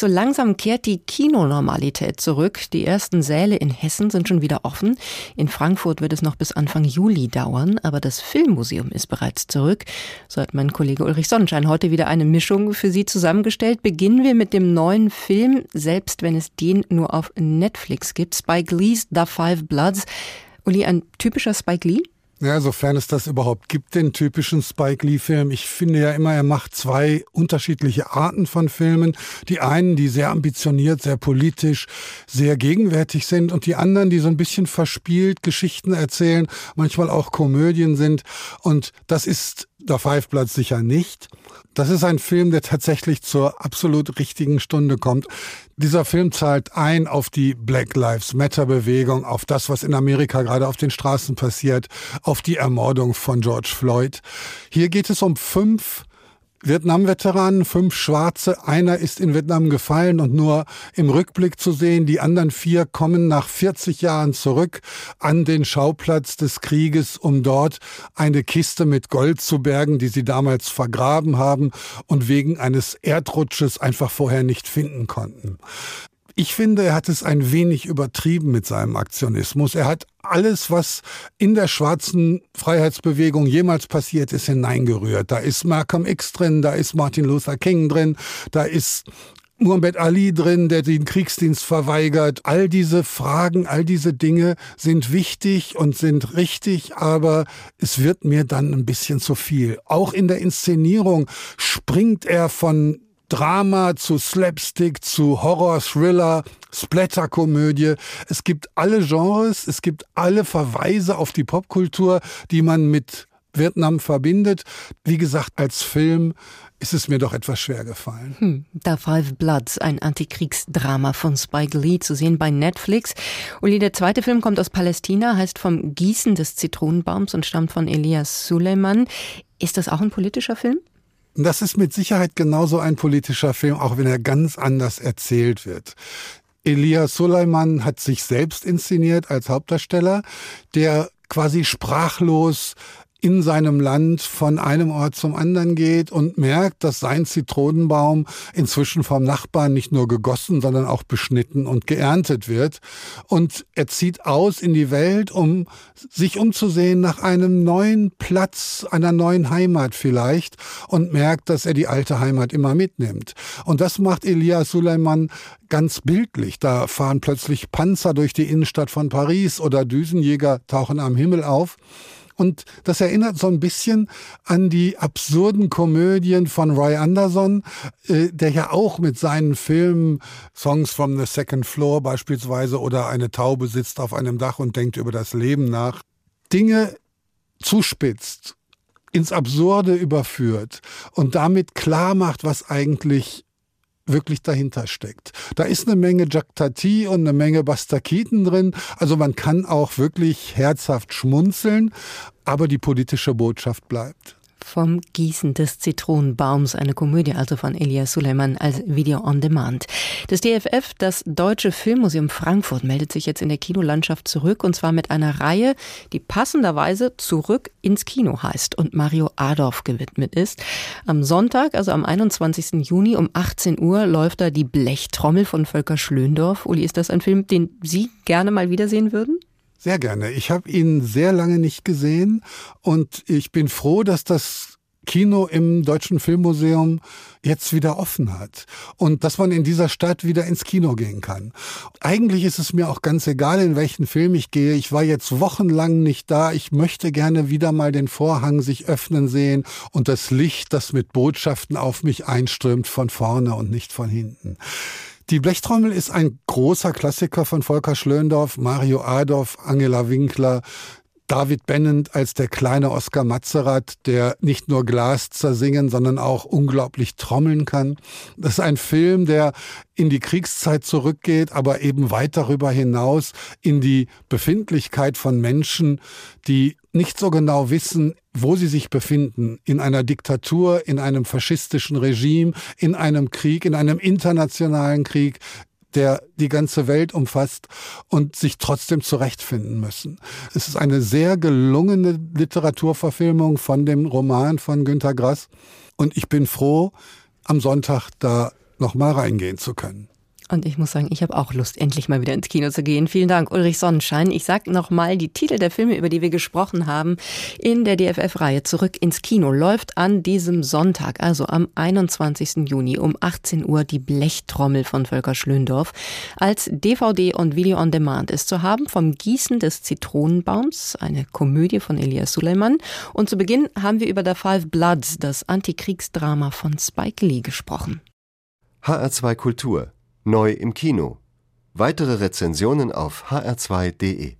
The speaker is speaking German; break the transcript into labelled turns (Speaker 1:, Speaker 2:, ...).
Speaker 1: So langsam kehrt die Kinonormalität zurück. Die ersten Säle in Hessen sind schon wieder offen. In Frankfurt wird es noch bis Anfang Juli dauern, aber das Filmmuseum ist bereits zurück. So hat mein Kollege Ulrich Sonnenschein heute wieder eine Mischung für Sie zusammengestellt. Beginnen wir mit dem neuen Film, selbst wenn es den nur auf Netflix gibt. Spike Lee's The Five Bloods. Uli, ein typischer Spike Lee?
Speaker 2: Ja, sofern es das überhaupt gibt, den typischen Spike Lee-Film. Ich finde ja immer, er macht zwei unterschiedliche Arten von Filmen. Die einen, die sehr ambitioniert, sehr politisch, sehr gegenwärtig sind und die anderen, die so ein bisschen verspielt Geschichten erzählen, manchmal auch Komödien sind. Und das ist der Five Bloods sicher nicht. Das ist ein Film, der tatsächlich zur absolut richtigen Stunde kommt. Dieser Film zahlt ein auf die Black Lives Matter Bewegung, auf das, was in Amerika gerade auf den Straßen passiert, auf die Ermordung von George Floyd. Hier geht es um fünf Vietnam-Veteranen, fünf Schwarze. Einer ist in Vietnam gefallen und nur im Rückblick zu sehen. Die anderen vier kommen nach 40 Jahren zurück an den Schauplatz des Krieges, um dort eine Kiste mit Gold zu bergen, die sie damals vergraben haben und wegen eines Erdrutsches einfach vorher nicht finden konnten. Ich finde, er hat es ein wenig übertrieben mit seinem Aktionismus. Er hat alles, was in der schwarzen Freiheitsbewegung jemals passiert ist, hineingerührt. Da ist Malcolm X drin, da ist Martin Luther King drin, da ist Muhammad Ali drin, der den Kriegsdienst verweigert. All diese Fragen, all diese Dinge sind wichtig und sind richtig, aber es wird mir dann ein bisschen zu viel. Auch in der Inszenierung springt er von Drama zu Slapstick zu Horror, Thriller, Splatterkomödie. Es gibt alle Genres, es gibt alle Verweise auf die Popkultur, die man mit Vietnam verbindet. Wie gesagt, als Film ist es mir doch etwas schwer gefallen.
Speaker 1: Hm, The Five Bloods, ein Antikriegsdrama von Spike Lee, zu sehen bei Netflix. Uli, der zweite Film kommt aus Palästina, heißt vom Gießen des Zitronenbaums und stammt von Elias Suleiman. Ist das auch ein politischer Film?
Speaker 2: Das ist mit Sicherheit genauso ein politischer Film, auch wenn er ganz anders erzählt wird. Elias Suleiman hat sich selbst inszeniert als Hauptdarsteller, der quasi sprachlos in seinem Land von einem Ort zum anderen geht und merkt, dass sein Zitronenbaum inzwischen vom Nachbarn nicht nur gegossen, sondern auch beschnitten und geerntet wird. Und er zieht aus in die Welt, um sich umzusehen nach einem neuen Platz, einer neuen Heimat vielleicht und merkt, dass er die alte Heimat immer mitnimmt. Und das macht Elias Suleiman ganz bildlich. Da fahren plötzlich Panzer durch die Innenstadt von Paris oder Düsenjäger tauchen am Himmel auf. Und das erinnert so ein bisschen an die absurden Komödien von Roy Anderson, äh, der ja auch mit seinen Filmen Songs from the Second Floor beispielsweise oder eine Taube sitzt auf einem Dach und denkt über das Leben nach, Dinge zuspitzt, ins Absurde überführt und damit klar macht, was eigentlich wirklich dahinter steckt. Da ist eine Menge Jack Tati und eine Menge Bastakiten drin. Also man kann auch wirklich herzhaft schmunzeln, aber die politische Botschaft bleibt.
Speaker 1: Vom Gießen des Zitronenbaums, eine Komödie also von Elias Suleiman als Video on Demand. Das DFF, das Deutsche Filmmuseum Frankfurt, meldet sich jetzt in der Kinolandschaft zurück und zwar mit einer Reihe, die passenderweise zurück ins Kino heißt und Mario Adorf gewidmet ist. Am Sonntag, also am 21. Juni um 18 Uhr, läuft da die Blechtrommel von Volker Schlöndorf. Uli, ist das ein Film, den Sie gerne mal wiedersehen würden?
Speaker 2: Sehr gerne. Ich habe ihn sehr lange nicht gesehen und ich bin froh, dass das Kino im Deutschen Filmmuseum jetzt wieder offen hat und dass man in dieser Stadt wieder ins Kino gehen kann. Eigentlich ist es mir auch ganz egal, in welchen Film ich gehe. Ich war jetzt wochenlang nicht da. Ich möchte gerne wieder mal den Vorhang sich öffnen sehen und das Licht, das mit Botschaften auf mich einströmt, von vorne und nicht von hinten. Die Blechtrommel ist ein großer Klassiker von Volker Schlöndorff, Mario Adorf, Angela Winkler, David Bennent als der kleine Oskar Matzerath, der nicht nur Glas zersingen, sondern auch unglaublich trommeln kann. Das ist ein Film, der in die Kriegszeit zurückgeht, aber eben weit darüber hinaus in die Befindlichkeit von Menschen, die nicht so genau wissen, wo sie sich befinden, in einer Diktatur, in einem faschistischen Regime, in einem Krieg, in einem internationalen Krieg, der die ganze Welt umfasst und sich trotzdem zurechtfinden müssen. Es ist eine sehr gelungene Literaturverfilmung von dem Roman von Günter Grass und ich bin froh, am Sonntag da nochmal reingehen zu können.
Speaker 1: Und ich muss sagen, ich habe auch Lust, endlich mal wieder ins Kino zu gehen. Vielen Dank, Ulrich Sonnenschein. Ich sage nochmal die Titel der Filme, über die wir gesprochen haben, in der DFF-Reihe Zurück ins Kino läuft an diesem Sonntag, also am 21. Juni um 18 Uhr die Blechtrommel von Volker Schlöndorf. Als DVD und Video on Demand ist zu haben vom Gießen des Zitronenbaums, eine Komödie von Elias Suleiman. Und zu Beginn haben wir über The Five Bloods, das Antikriegsdrama von Spike Lee, gesprochen.
Speaker 3: HR2 Kultur Neu im Kino. Weitere Rezensionen auf hr2.de